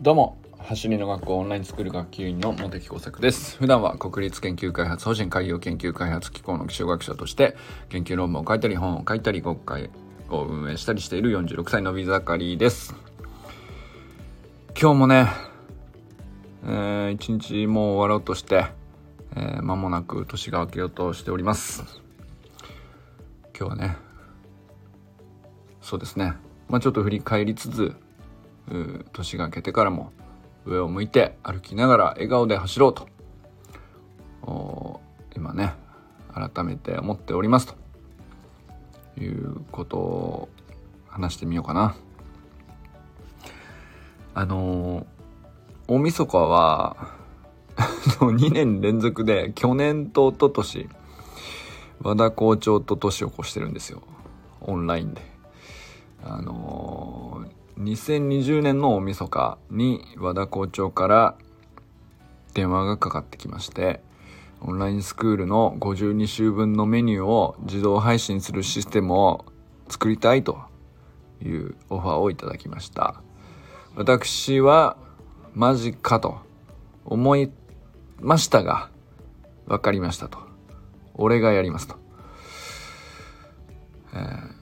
どうも走りの学校オンラインスクール学級委員の茂木耕作です。普段は国立研究開発法人海洋研究開発機構の気象学者として研究論文を書いたり本を書いたり国会を運営したりしている46歳のビザカリです。今日もね、えー、一日もう終わろうとしてえー、間もなく年が明けようとしております。今日はねそうですね。まあちょっと振り返りつつ年が明けてからも上を向いて歩きながら笑顔で走ろうと。今ね改めて思っておりますと。いうことを話してみようかな。あの大晦日は 2年連続で去年と一昨年和田校長と年を越してるんですよ。オンラインで。あのー、2020年の大晦日に和田校長から電話がかかってきましてオンラインスクールの52週分のメニューを自動配信するシステムを作りたいというオファーをいただきました。私はマジかと思いましたが分かりましたと。俺がやりますと、えー、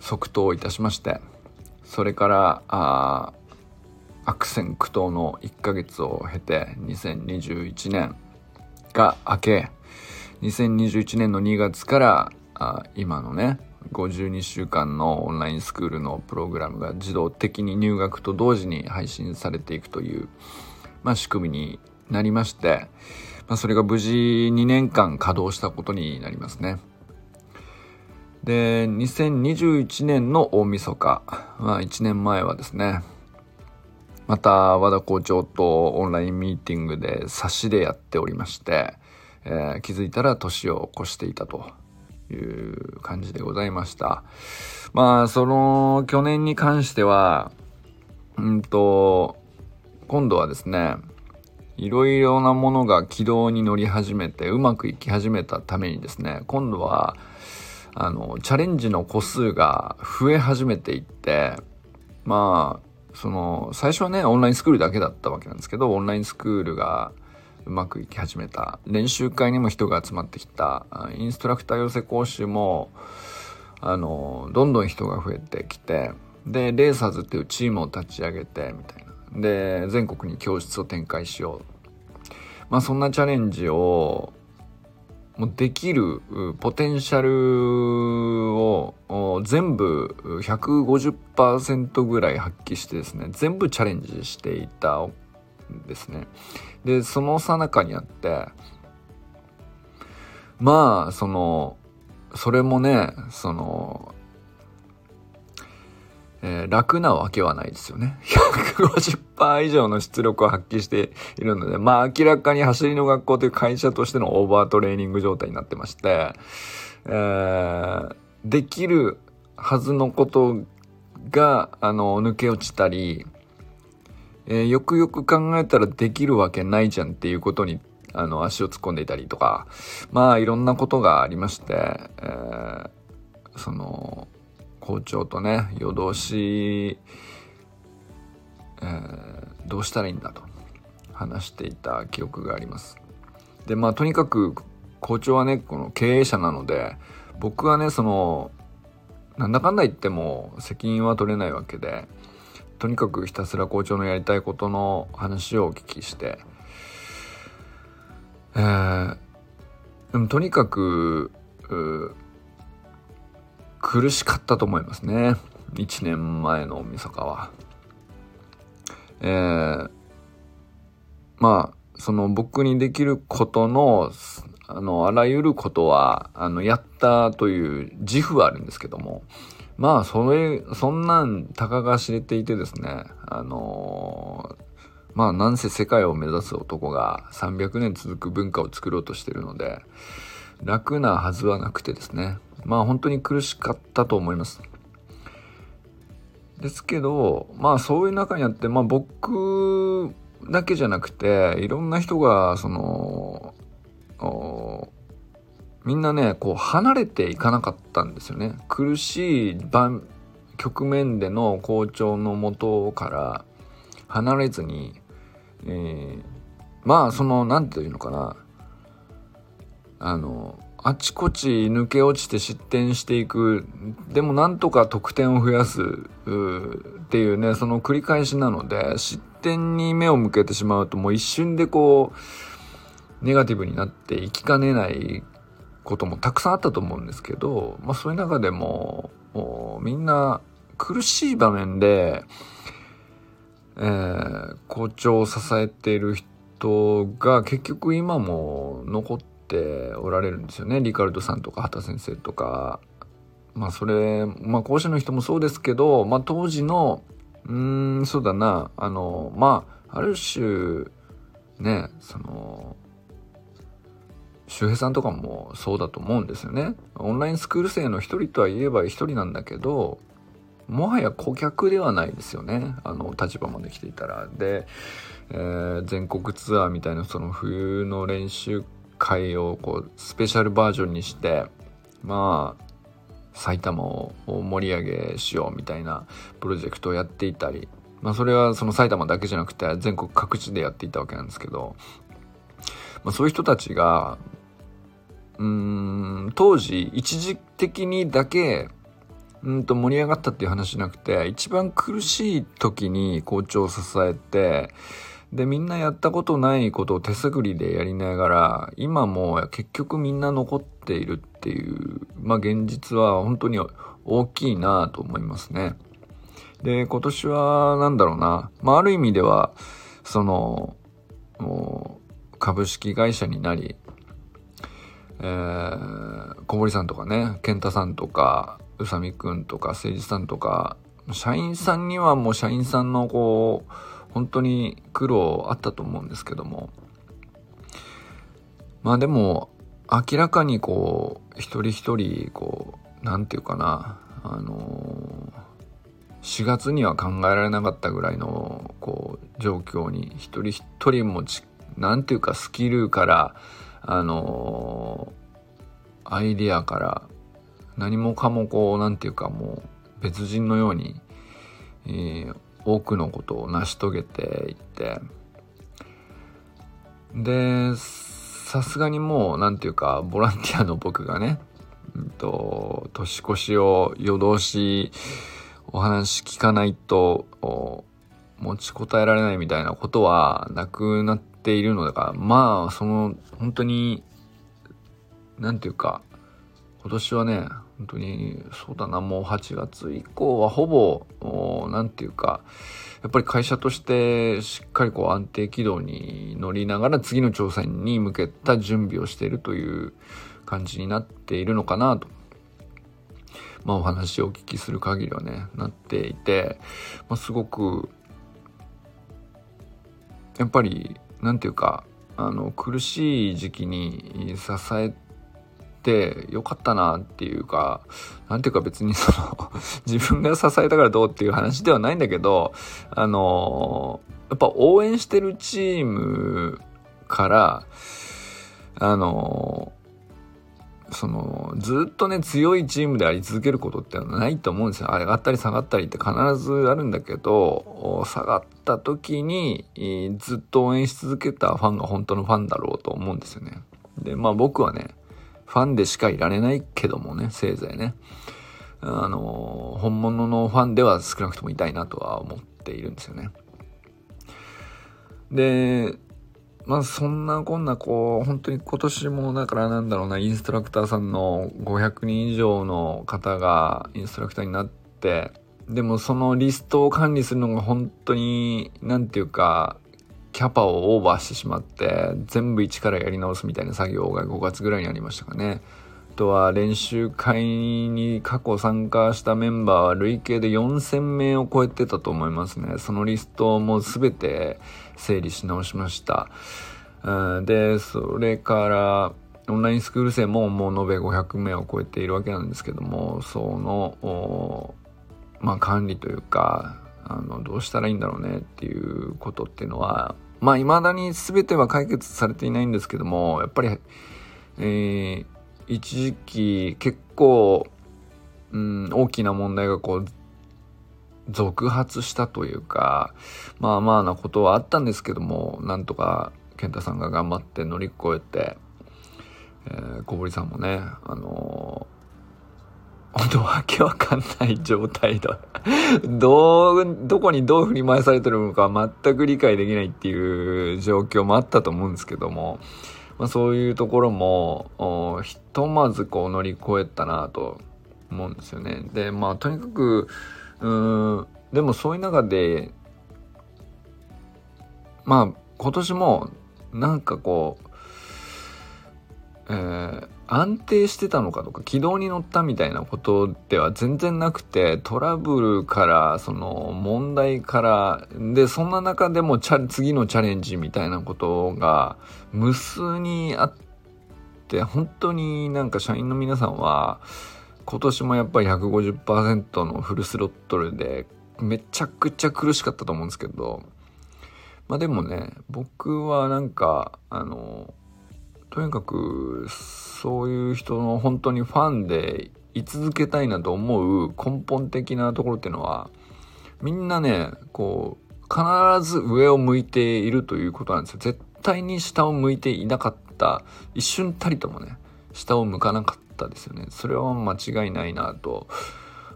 即答いたしまして。それからあ悪戦苦闘の1ヶ月を経て2021年が明け2021年の2月からあ今のね52週間のオンラインスクールのプログラムが自動的に入学と同時に配信されていくという、まあ、仕組みになりまして、まあ、それが無事2年間稼働したことになりますね。で、2021年の大晦日、まあ1年前はですね、また和田校長とオンラインミーティングで差しでやっておりまして、えー、気づいたら年を越していたという感じでございました。まあ、その去年に関しては、うんと、今度はですね、いろいろなものが軌道に乗り始めてうまくいき始めたためにですね今度はあのチャレンジの個数が増え始めていってまあその最初はねオンラインスクールだけだったわけなんですけどオンラインスクールがうまくいき始めた。練習会にも人が集まってきた。インストラクター寄せ講習もあのどんどん人が増えてきてでレーサーズっていうチームを立ち上げてみたいな。で全国に教室を展開しよう。まあそんなチャレンジをもうできるポテンシャルを全部150%ぐらい発揮してですね全部チャレンジしていたんですね。でそのさなかにあってまあそのそれもねそのえー、楽なわけはないですよね。150%以上の出力を発揮しているので、まあ明らかに走りの学校という会社としてのオーバートレーニング状態になってまして、えー、できるはずのことが、あの、抜け落ちたり、えー、よくよく考えたらできるわけないじゃんっていうことに、あの、足を突っ込んでいたりとか、まあいろんなことがありまして、えー、その、校長とね夜通し、えー、どうしたらいいんだと話していた記憶があります。でまあとにかく校長はねこの経営者なので僕はねそのなんだかんだ言っても責任は取れないわけでとにかくひたすら校長のやりたいことの話をお聞きしてえー、でもとにかく苦しかったと思いますね。1年前の大晦日は。えー、まあ、その僕にできることの、あの、あらゆることは、あの、やったという自負はあるんですけども、まあ、それ、そんなん、たかが知れていてですね、あのー、まあ、なんせ世界を目指す男が300年続く文化を作ろうとしてるので、楽なはずはなくてですね、まあ本当に苦しかったと思います。ですけど、まあそういう中にあって、まあ僕だけじゃなくて、いろんな人が、その、みんなね、こう離れていかなかったんですよね。苦しい場局面での校長のもとから、離れずに、えー、まあその何て言うのかなあのあちこち抜け落ちて失点していく。でもなんとか得点を増やす。っていうねその繰り返しなので失点に目を向けてしまうともう一瞬でこうネガティブになっていきかねないこともたくさんあったと思うんですけど、まあ、そういう中でもみんな苦しい場面で、えー、校長を支えている人が結局今も残ってておられるんですよねリカルドさんとか畑先生とかまあそれまあ講師の人もそうですけど、まあ、当時のうんそうだなあのまあある種ねその周平さんとかもそうだと思うんですよね。オンラインスクール生の一人とは言えば一人なんだけど、もはや顧客ではないですよね。あの、立場まで来ていたら。で、えー、全国ツアーみたいなその冬の練習会をこう、スペシャルバージョンにして、まあ、埼玉を盛り上げしようみたいなプロジェクトをやっていたり、まあそれはその埼玉だけじゃなくて全国各地でやっていたわけなんですけど、まあそういう人たちがうん当時一時的にだけうんと盛り上がったっていう話じゃなくて一番苦しい時に校長を支えてでみんなやったことないことを手探りでやりながら今も結局みんな残っているっていうまあ現実は本当に大きいなと思いますね。で今年は何だろうな、まあ、ある意味ではそのもう株式会社になりえー、小堀さんとかね、健太さんとか、宇佐美くんとか、誠実さんとか、社員さんにはもう社員さんのこう、本当に苦労あったと思うんですけども。まあでも、明らかにこう、一人一人、こう、なんていうかな、あの、4月には考えられなかったぐらいの、こう、状況に、一人一人もち、なんていうかスキルから、あの、アイディアから何もかもこう何て言うかもう別人のように、えー、多くのことを成し遂げていってでさすがにもう何て言うかボランティアの僕がね、うんと、年越しを夜通しお話聞かないと持ちこたえられないみたいなことはなくなっているのだから、まあ、その、本当に、なんていうか、今年はね、本当に、そうだな、もう8月以降はほぼ、なんていうか、やっぱり会社としてしっかりこう安定軌道に乗りながら次の挑戦に向けた準備をしているという感じになっているのかなと。まあお話をお聞きする限りはね、なっていて、まあ、すごく、やっぱり何て言うかあの苦しい時期に支えてよかったなっていうか何ていうか別にその 自分が支えたからどうっていう話ではないんだけどあのやっぱ応援してるチームからあのそのずっとね強いチームであり続けることってないと思うんですよ。上がったり下がったりって必ずあるんだけど下がった時にずっと応援し続けたファンが本当のファンだろうと思うんですよね。でまあ僕はねファンでしかいられないけどもねせいぜいねあの本物のファンでは少なくともいたいなとは思っているんですよね。でまあそんなこんなこう本当に今年もだからなんだろうなインストラクターさんの500人以上の方がインストラクターになってでもそのリストを管理するのが本当に何て言うかキャパをオーバーしてしまって全部一からやり直すみたいな作業が5月ぐらいにありましたかね。あとは練習会に過去参加したメンバーは累計で4000名を超えてたと思いますね。そのリストも全て整理し直しました。で、それから、オンラインスクール生ももう延べ500名を超えているわけなんですけども、その、まあ管理というか、あの、どうしたらいいんだろうねっていうことっていうのは、まあ未だに全ては解決されていないんですけども、やっぱり、えー、一時期結構、うん、大きな問題がこう続発したというか、まあまあなことはあったんですけども、なんとか健太さんが頑張って乗り越えて、えー、小堀さんもね、あのー、本当わけわかんない状態だ。どう、どこにどう振り回されてるのか全く理解できないっていう状況もあったと思うんですけども、まあ、そういうところも、ひとまずこう乗り越えたなと思うんですよね。で、まあとにかく、うんでもそういう中でまあ今年もなんかこう、えー、安定してたのかとか軌道に乗ったみたいなことでは全然なくてトラブルからその問題からでそんな中でもチャ次のチャレンジみたいなことが無数にあって本当になんか社員の皆さんは今年もやっぱり150%のフルスロットルでめちゃくちゃ苦しかったと思うんですけど、まあでもね、僕はなんか、あの、とにかくそういう人の本当にファンで居続けたいなと思う根本的なところっていうのは、みんなね、こう、必ず上を向いているということなんですよ。絶対に下を向いていなかった。一瞬たりともね、下を向かなかった。ですよねそれは間違いないなと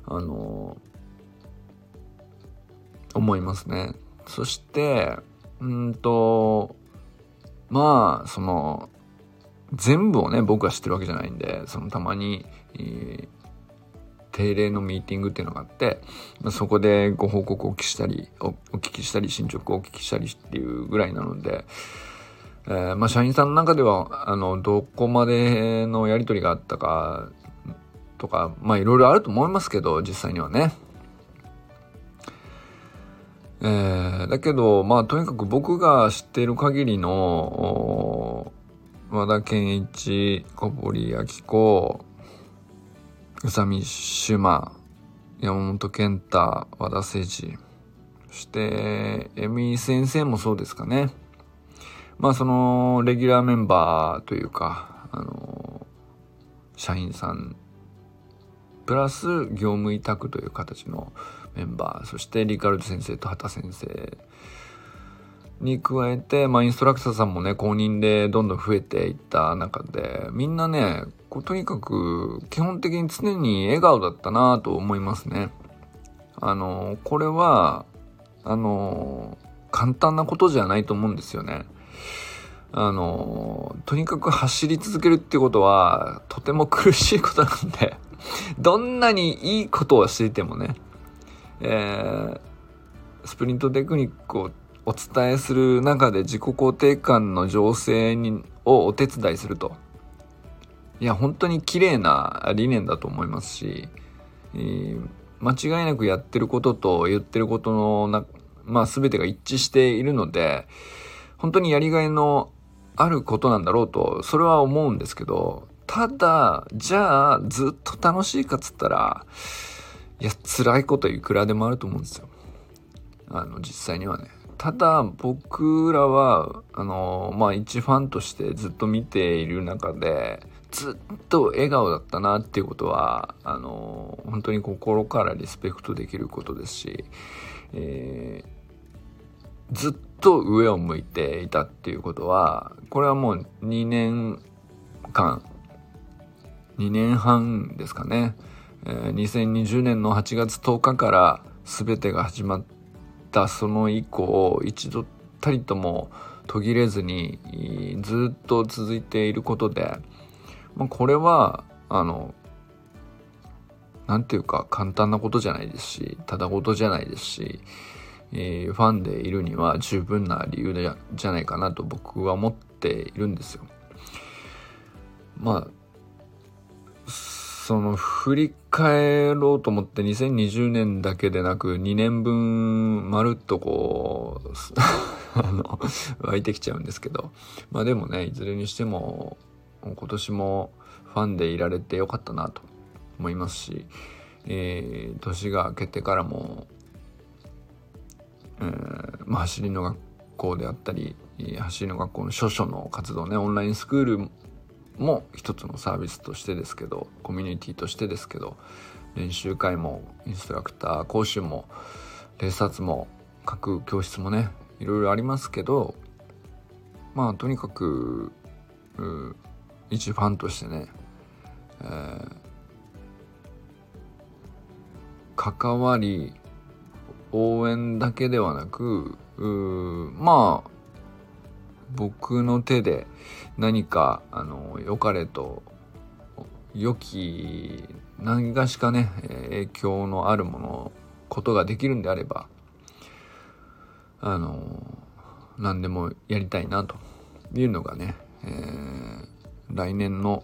あの思いますねそしてうんとまあその全部をね僕は知ってるわけじゃないんでそのたまに、えー、定例のミーティングっていうのがあって、まあ、そこでご報告をお聞きしたりお聞きしたり進捗をお聞きしたりっていうぐらいなのでえー、まあ、社員さんの中では、あの、どこまでのやりとりがあったか、とか、まあ、いろいろあると思いますけど、実際にはね。えー、だけど、まあ、とにかく僕が知っている限りの、和田健一、小堀明子、宇佐美朱馬、山本健太、和田誠二、そして、エミ先生もそうですかね。まあそのレギュラーメンバーというか、あの、社員さん、プラス業務委託という形のメンバー、そしてリカルド先生と畑先生。に加えて、まあインストラクターさんもね、公認でどんどん増えていった中で、みんなね、こうとにかく基本的に常に笑顔だったなと思いますね。あの、これは、あの、簡単なことじゃないと思うんですよね。あの、とにかく走り続けるってことは、とても苦しいことなんでどんなにいいことをしていてもね、えー、スプリントテクニックをお伝えする中で自己肯定感の醸成にをお手伝いすると。いや、本当に綺麗な理念だと思いますし、えー、間違いなくやってることと言ってることのな、まあ全てが一致しているので、本当にやりがいのあることなんだろうと、それは思うんですけど、ただ、じゃあ、ずっと楽しいかっつったら、いや、辛いこといくらでもあると思うんですよ。あの、実際にはね。ただ、僕らは、あの、まあ、一ファンとしてずっと見ている中で、ずっと笑顔だったなっていうことは、あの、本当に心からリスペクトできることですし、えー、ずっと上を向いていたっていうことは、これはもう2年間、2年半ですかね。えー、2020年の8月10日から全てが始まってたその以降、一度たりとも途切れずにずっと続いていることで、まあ、これは、あの、なんていうか簡単なことじゃないですし、ただごとじゃないですし、えー、ファンでいるには十分な理由じゃないかなと僕は思っているんですよ。まあ、その振り返ろうと思って2020年だけでなく2年分まるっとこう あの、湧いてきちゃうんですけど、まあでもね、いずれにしても今年もファンでいられてよかったなと思いますし、えー、年が明けてからもえー、まあ、走りの学校であったり走りの学校の書書の活動ねオンラインスクールも一つのサービスとしてですけどコミュニティとしてですけど練習会もインストラクター講習もレーサーも各教室もねいろいろありますけどまあとにかく一ファンとしてね、えー、関わり応援だけではなくまあ僕の手で何かあの良かれと良き何がしかね影響のあるものことができるんであればあの何でもやりたいなというのがね、えー、来年の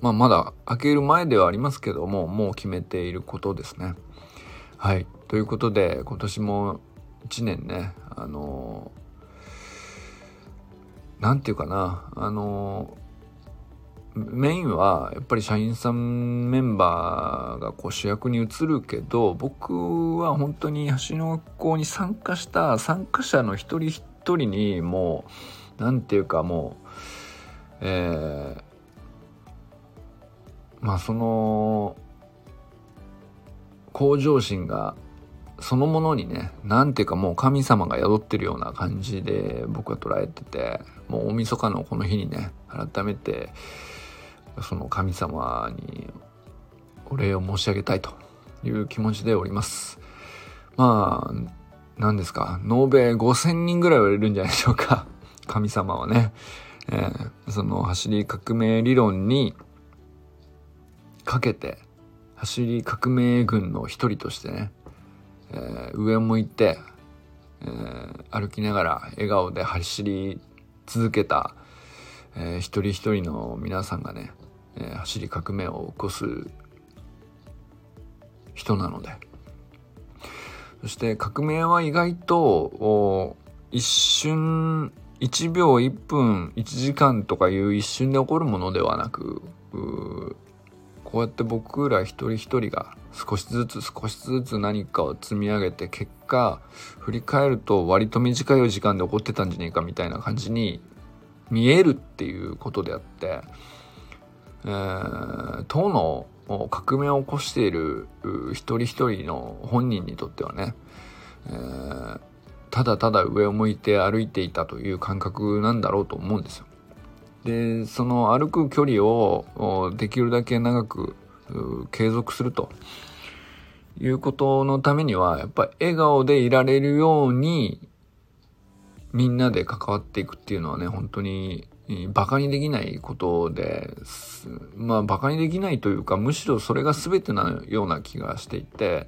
まあまだ開ける前ではありますけどももう決めていることですね。はいということで今年も1年ねあの何て言うかなあのメインはやっぱり社員さんメンバーがこう主役に移るけど僕は本当に橋の学校に参加した参加者の一人一人にもう何て言うかもうえー、まあその向上心がそのものにね何ていうかもう神様が宿ってるような感じで僕は捉えててもう大晦日のこの日にね改めてその神様にお礼を申し上げたいという気持ちでおります。まあ何ですか延べ5000人ぐらいはれるんじゃないでしょうか。神様はね、えー、その走り革命理論にかけて走り革命軍の一人としてねえー、上向いて、えー、歩きながら笑顔で走り続けた、えー、一人一人の皆さんがね、えー、走り革命を起こす人なので。そして革命は意外と一瞬1秒1分1時間とかいう一瞬で起こるものではなくこうやって僕ら一人一人が少しずつ少しずつ何かを積み上げて結果振り返ると割と短い時間で起こってたんじゃねえかみたいな感じに見えるっていうことであって、えー、党の革命を起こしている一人一人の本人にとってはね、えー、ただただ上を向いて歩いていたという感覚なんだろうと思うんですよ。でその歩く距離をできるだけ長く継続すると。いうことのためにはやっぱり笑顔でいられるようにみんなで関わっていくっていうのはね本当にバカにできないことでまあバカにできないというかむしろそれが全てなような気がしていて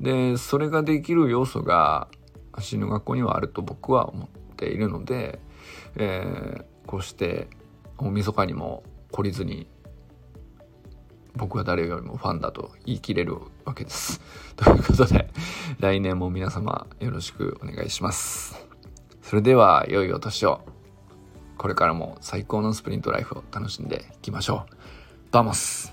でそれができる要素が足の学校にはあると僕は思っているので、えー、こうして大晦日にも懲りずに僕は誰よりもファンだと言い切れるわけです。ということで、来年も皆様よろしくお願いします。それでは、良いお年を。これからも最高のスプリントライフを楽しんでいきましょう。バモス